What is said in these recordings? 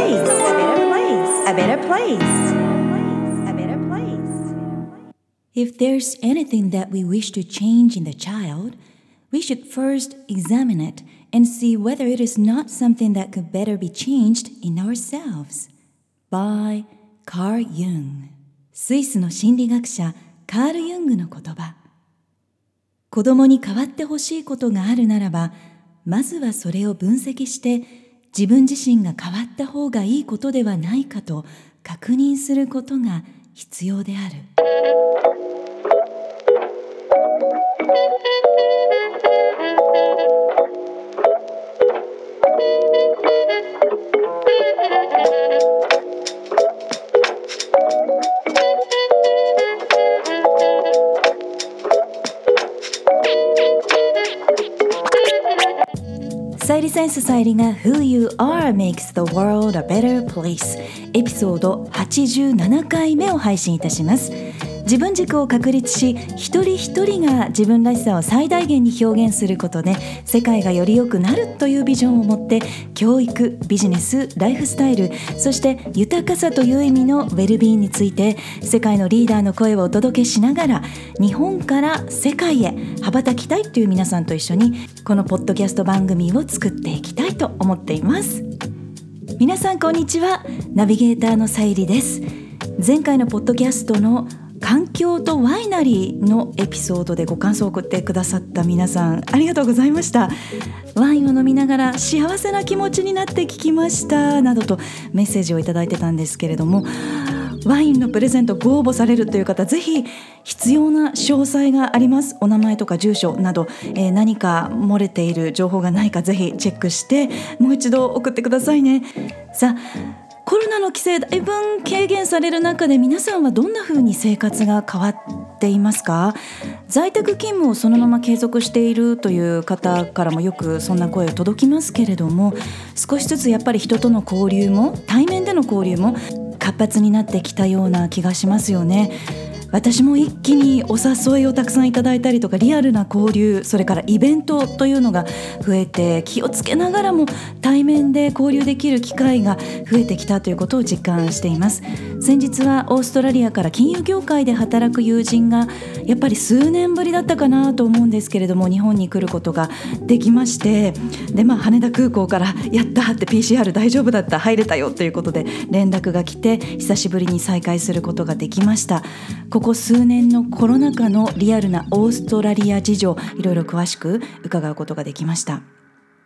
place. A better place. A better place. A better place. If there's anything that we wish to change in the child, we should first examine it and see whether it is not something that could better be changed in ourselves. By Carl Jung スイスの心理学者カール・ユングの言葉子供に変わってほしいことがあるならばまずはそれを分析して自分自身が変わった方がいいことではないかと確認することが必要である。さゆりセンスさゆりが Who You Are Makes the World a Better Place エピソード87回目を配信いたします自分軸を確立し一人一人が自分らしさを最大限に表現することで世界がより良くなるというビジョンを持って教育ビジネスライフスタイルそして豊かさという意味のウェルビーンについて世界のリーダーの声をお届けしながら日本から世界へ羽ばたきたいという皆さんと一緒にこのポッドキャスト番組を作っていきたいと思っています。皆さんこんにちは。ナビゲーターのさゆりです。前回のポッドキャストの環境とワイナリーのエピソードでご感想を送ってくださった皆さんありがとうございました。ワインを飲みながら幸せな気持ちになって聞きましたなどとメッセージをいただいてたんですけれどもワインのプレゼントご応募されるという方ぜひ必要な詳細があります。お名前とか住所など、えー、何か漏れている情報がないかぜひチェックしてもう一度送ってくださいね。さあコロナの規制だいぶ軽減される中で皆さんはどんな風に生活が変わっていますか？在宅勤務をそのまま継続しているという方からもよくそんな声を届きますけれども少しずつやっぱり人との交流も対面での交流も活発になってきたような気がしますよね。私も一気にお誘いをたくさんいただいたりとかリアルな交流それからイベントというのが増えて気をつけながらも対面で交流できる機会が増えてきたということを実感しています先日はオーストラリアから金融業界で働く友人がやっぱり数年ぶりだったかなと思うんですけれども日本に来ることができましてでまあ羽田空港から「やった!」って PCR 大丈夫だった入れたよということで連絡が来て久しぶりに再会することができましたここ数年のコロナ禍のリアルなオーストラリア事情いろいろ詳しく伺うことができました。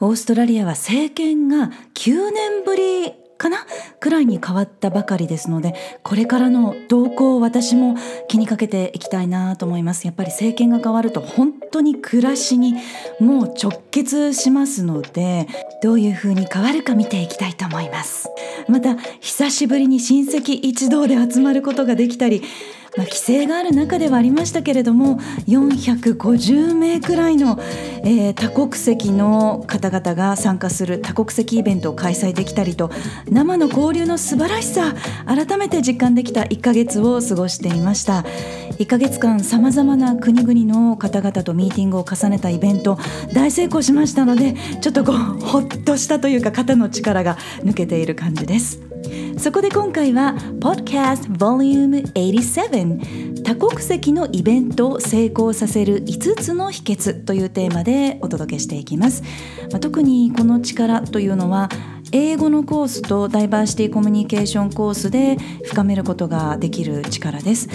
オーストラリアは政権が9年ぶりかな？くらいに変わったばかりですのでこれからの動向を私も気にかけていきたいなと思います。やっぱり政権が変わると本当に暮らしにもう直結しますのでどういう風に変わるか見ていきたいと思います。また久しぶりに親戚一同で集まることができたりまあ、規制がある中ではありましたけれども450名くらいの、えー、多国籍の方々が参加する多国籍イベントを開催できたりと生の交流の素晴らしさ改めて実感できた1ヶ月を過ごしていました1ヶ月間さまざまな国々の方々とミーティングを重ねたイベント大成功しましたのでちょっとこうほっとしたというか肩の力が抜けている感じです。そこで今回は Podcast Volume 87多国籍のイベントを成功させる5つの秘訣というテーマでお届けしていきます、まあ、特にこの力というのは英語のコースとダイバーシティコミュニケーションコースで深めることができる力です。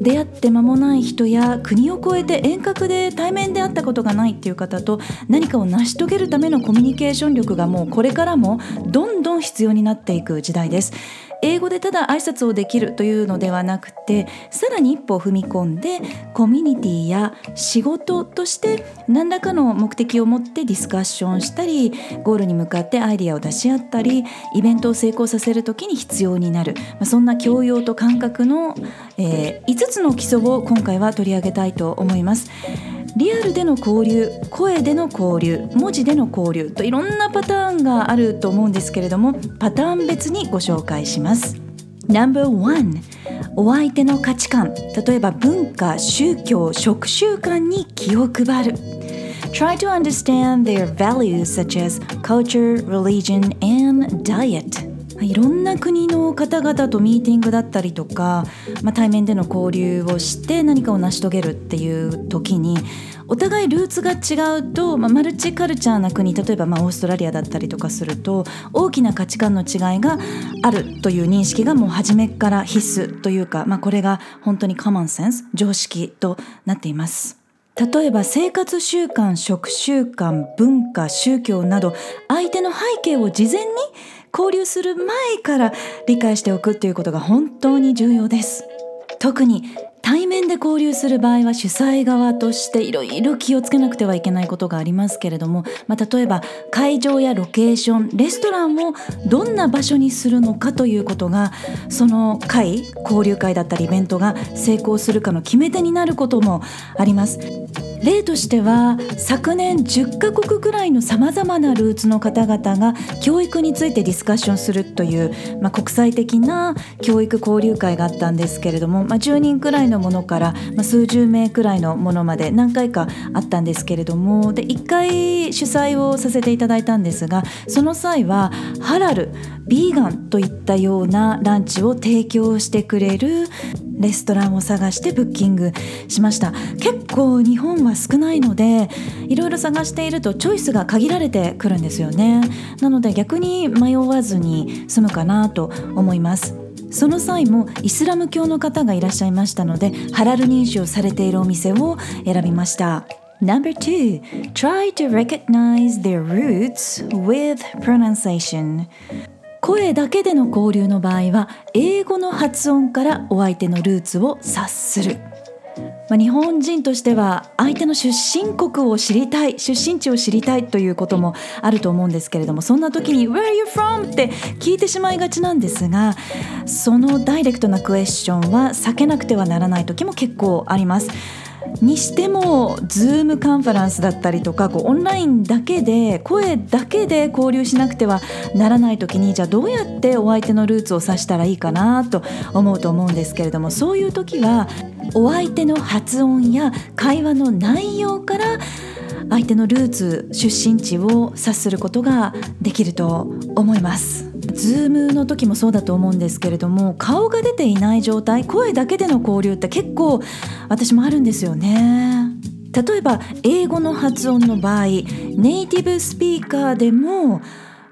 出会って間もない人や国を越えて遠隔で対面で会ったことがないっていう方と何かを成し遂げるためのコミュニケーション力がもうこれからもどんどん必要になっていく時代です。英語でただ挨拶をできるというのではなくてさらに一歩踏み込んでコミュニティや仕事として何らかの目的を持ってディスカッションしたりゴールに向かってアイディアを出し合ったりイベントを成功させる時に必要になる、まそんな教養と感覚の、えー、5つの基礎を今回は取り上げたいと思います。リアルでの交流声での交流文字での交流といろんなパターンがあると思うんですけれどもパターン別にご紹介します。No.1 お相手の価値観例えば文化宗教食習慣に気を配る。Try to understand their values such as culture, religion, and diet いろんな国の方々とミーティングだったりとか、まあ、対面での交流をして何かを成し遂げるっていう時にお互いルーツが違うと、まあ、マルチカルチャーな国例えばまオーストラリアだったりとかすると大きな価値観の違いがあるという認識がもう初めから必須というか、まあ、これが本当にコモンセンス常識となっています。例えば生活習慣食習慣文化宗教など相手の背景を事前に交流する前から理解しておくっていうことが本当に重要です特に対面で交流する場合は主催側としていろいろ気をつけなくてはいけないことがありますけれども、まあ、例えば会場やロケーションレストランをどんな場所にするのかということがその会交流会だったりイベントが成功するかの決め手になることもあります。例としては昨年10カ国くらいのさまざまなルーツの方々が教育についてディスカッションするという、まあ、国際的な教育交流会があったんですけれども、まあ、10人くらいのものから、まあ、数十名くらいのものまで何回かあったんですけれどもで1回主催をさせていただいたんですがその際はハラルビーガンといったようなランチを提供してくれるレストランを探してブッキングしました。結構日本は少ないのでいろいろ探しているとチョイスが限られてくるんですよね。なので逆に迷わずに済むかなと思います。その際もイスラム教の方がいらっしゃいましたのでハラル認証されているお店を選びました。Number two, try to recognize their roots with pronunciation. 声だけでの交流の場合は英語の発音からお相手のルーツを察する。まあ、日本人としては相手の出身国を知りたい出身地を知りたいということもあると思うんですけれどもそんな時に「Where are you from?」って聞いてしまいがちなんですがそのダイレクトなクエスチョンは避けなくてはならない時も結構あります。にしても Zoom カンファランスだったりとかこうオンラインだけで声だけで交流しなくてはならない時にじゃあどうやってお相手のルーツを指したらいいかなと思うと思うんですけれどもそういう時はお相手の発音や会話の内容から相手のルーツ出身地を察することができると思います。ズームの時もそうだと思うんですけれども顔が出ていない状態声だけでの交流って結構私もあるんですよね。例えば英語の発音の場合ネイティブスピーカーでも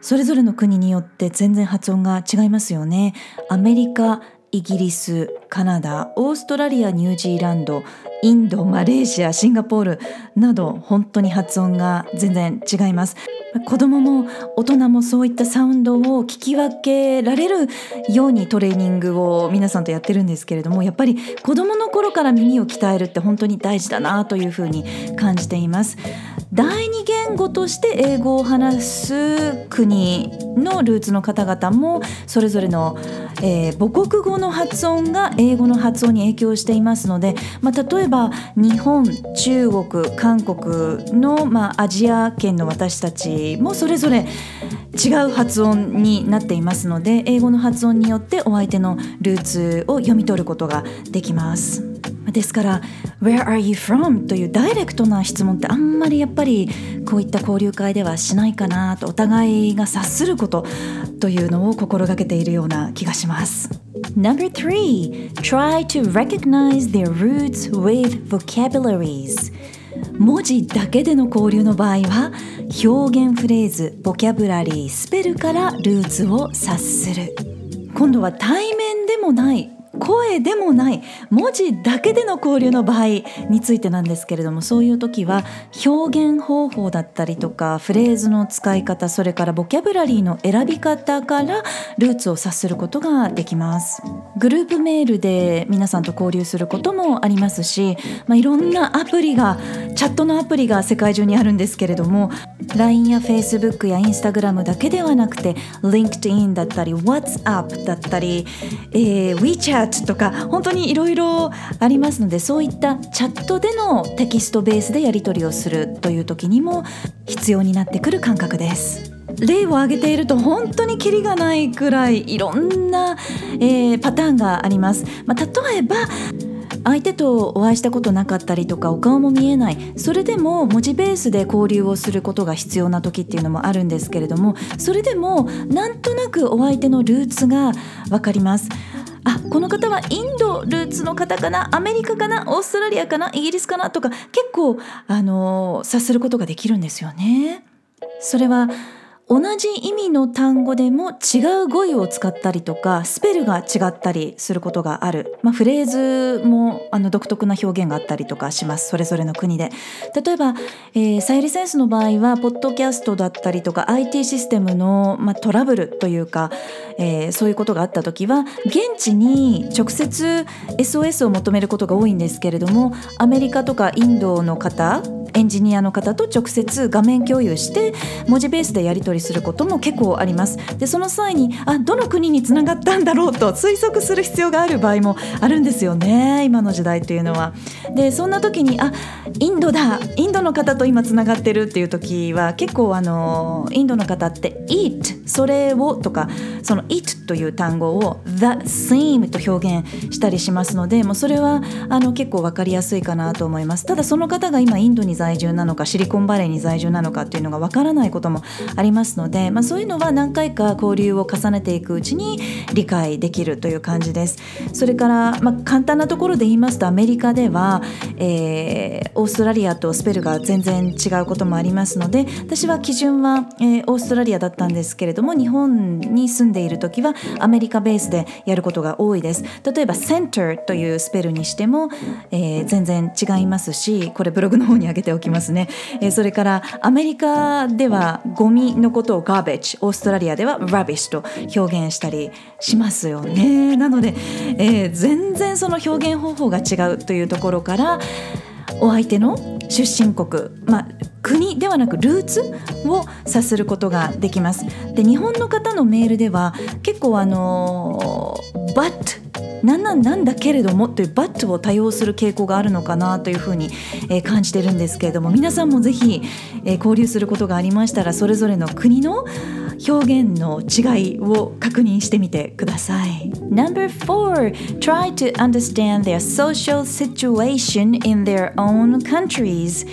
それぞれの国によって全然発音が違いますよね。アメリカイギリスカナダオーストラリアニュージーランドインドマレーシアシンガポールなど本当に発音が全然違います。子供も大人もそういったサウンドを聞き分けられるようにトレーニングを皆さんとやってるんですけれどもやっぱり子供の頃から耳を鍛えるって本当に大事だなというふうに感じています。第二言語として英語を話す国のルーツの方々もそれぞれの、えー、母国語の発音が英語の発音に影響していますので、まあ、例えば日本中国韓国の、まあ、アジア圏の私たちもそれぞれ違う発音になっていますので英語の発音によってお相手のルーツを読み取ることができます。ですから「Where are you from?」というダイレクトな質問ってあんまりやっぱりこういった交流会ではしないかなとお互いが察することというのを心がけているような気がします。Number three, try to recognize their roots with vocabularies. 文字だけでの交流の場合は表現フレーズボキャブラリースペルからルーツを察する今度は対面でもない声でもない文字だけでの交流の場合についてなんですけれどもそういう時は表現方法だったりとかフレーズの使い方それからボキャブラリーの選び方からルーツを察することができます。グループメールで皆さんと交流することもありますし、まあ、いろんなアプリがチャットのアプリが世界中にあるんですけれども LINE や Facebook や Instagram だけではなくて LinkedIn だったり WhatsApp だったり、えー、WeChat とか本当にいろいろありますのでそういったチャットでのテキストベースでやり取りをするという時にも必要になってくる感覚です。例を挙げていると本当にキリがないくらいいろんな、えー、パターンがあります。まあ、例えば相手とお会いしたことなかったりとかお顔も見えないそれでも文字ベースで交流をすることが必要な時っていうのもあるんですけれどもそれでもなんとなくお相手のルーツが分かりますあこの方はインドルーツの方かなアメリカかなオーストラリアかなイギリスかなとか結構あの察することができるんですよね。それは同じ意味の単語でも違う語彙を使ったりとかスペルが違ったりすることがある、まあ、フレーズもあの独特な表現があったりとかします。それぞれの国で。例えば、えー、サイリセンスの場合はポッドキャストだったりとか IT システムの、まあ、トラブルというか、えー、そういうことがあった時は現地に直接 SOS を求めることが多いんですけれどもアメリカとかインドの方エンジニアの方と直接画面共有して文字ベースでやり取りすることも結構あります。でその際にあどの国につながったんだろうと推測する必要がある場合もあるんですよね今の時代というのは。でそんな時にあインドだインドの方と今つながってるっていう時は結構あのインドの方って eat それをとかその eat という単語を the same と表現したりしますのでもうそれはあの結構分かりやすいかなと思いますただその方が今インドに在住なのかシリコンバレーに在住なのかっていうのがわからないこともありますので、まあ、そういうのは何回か交流を重ねていくうちに理解できるという感じです。それから、まあ、簡単なところで言いますとアメリカでは、えー、オーストラリアとスペルが全然違うこともありますので私は基準は、えー、オーストラリアだったんですけれども日本に住んでいる時はアメリカベースでやることが多いです。例えば center というスペルにしても、えー、全然違いますしこれブログの方に上げておきますね、えー、それからアメリカではゴミのことを garbage オーストラリアでは rubbish と表現したりしますよねなので、えー、全然その表現方法が違うというところからお相手の出身国、まあ、国ではなくルーツを察することができます。で日本の方のメールでは結構あの「but」なんなんなんだけれどもというバットを多用する傾向があるのかなというふうに、えー、感じてるんですけれども皆さんもぜひ、えー、交流することがありましたらそれぞれの国の表現の違いを確認してみてください。Number4 Try to understand their social situation in their own countries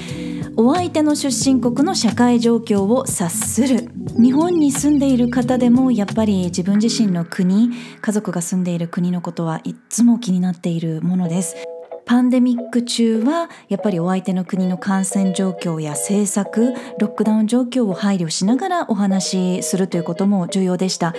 お相手の出身国の社会状況を察する。日本に住んでいる方でもやっぱり自分自身の国家族が住んでいる国のことはいつも気になっているものです。パンデミック中はやっぱりお相手の国の感染状況や政策ロックダウン状況を配慮しながらお話しするということも重要でした。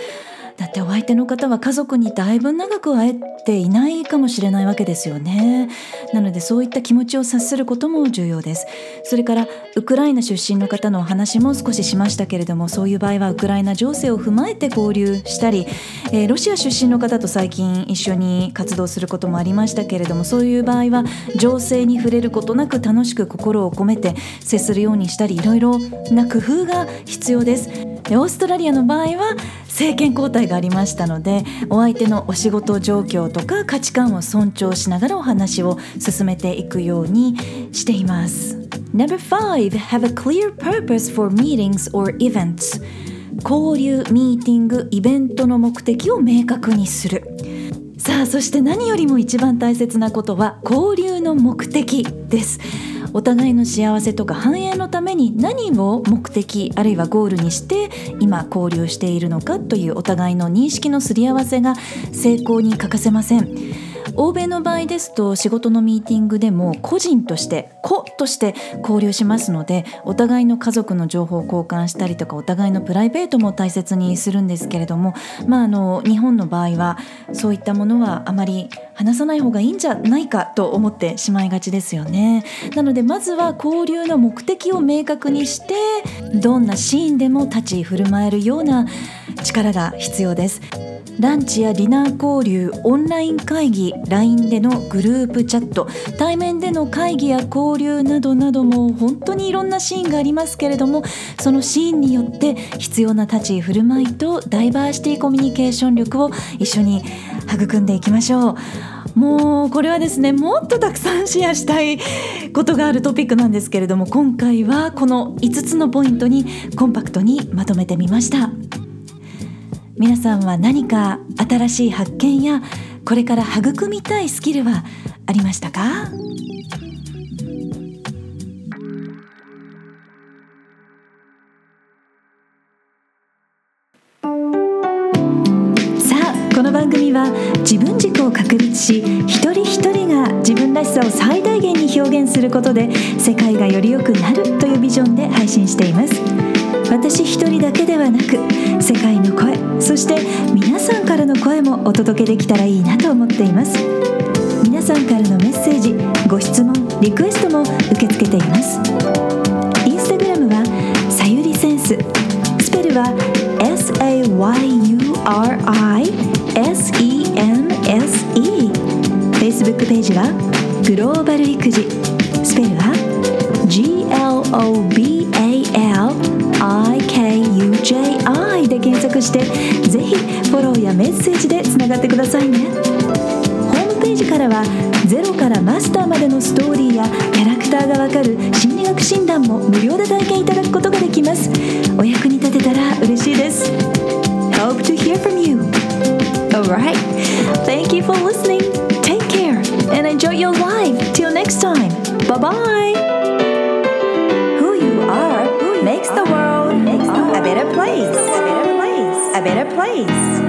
だってお相手の方は家族にだいぶ長く会えていないかもしれないわけですよね。なのでそういった気持ちを察することも重要です。それからウクライナ出身の方のお話も少ししましたけれどもそういう場合はウクライナ情勢を踏まえて交流したり、えー、ロシア出身の方と最近一緒に活動することもありましたけれどもそういう場合は情勢に触れることなく楽しく心を込めて接するようにしたりいろいろな工夫が必要です。オーストラリアの場合は政権交代がありましたのでお相手のお仕事状況とか価値観を尊重しながらお話を進めていくようにしています。Number 5 Have a clear purpose for meetings or events. 交流、ミーティング、イベントの目的を明確にする。さあそして何よりも一番大切なことは交流の目的です。お互いの幸せとか繁栄のために何を目的あるいはゴールにして今交流しているのかというお互いの認識のすり合わせが成功に欠かせません。欧米の場合ですと仕事のミーティングでも個人として個として交流しますのでお互いの家族の情報を交換したりとかお互いのプライベートも大切にするんですけれども、まあ、あの日本の場合はそういったものはあまり話さない方がいいんじゃないかと思ってしまいがちですよね。なのでまずは交流の目的を明確にしてどんなシーンでも立ち振る舞えるような力が必要です。ランチやディナー交流オンライン会議 LINE でのグループチャット対面での会議や交流などなども本当にいろんなシーンがありますけれどもそのシーンによって必要な立ち居振る舞いとダイバーシティコミュニケーション力を一緒に育んでいきましょう。もうこれはですねもっとたくさんシェアしたいことがあるトピックなんですけれども今回はこの5つのポイントにコンパクトにまとめてみました。皆さんは何か新しい発見やこれから育みたいスキルはありましたか？さあこの番組は自分軸を確立し一人一人が自分らしさを最大限に表現することで世界がより良くなるというビジョンで配信しています。私一人だけではなく世界の声そして皆さんからの声もお届けできたらいいなと思っています。皆さんからのメッセージご質問リクエストも受け付けています。インスタグラムはさゆりセンススペルは SAYURISENSE Facebook ページはグローバル育児ーリーやキャラクターがわかる心理学診断も無料で体験いただくことができますお役に立てたら嬉しいです Hope to hear from you Alright Thank you for listening Take care and enjoy your life Till next time Bye bye Who you are makes the world a better place. A better place. A better place.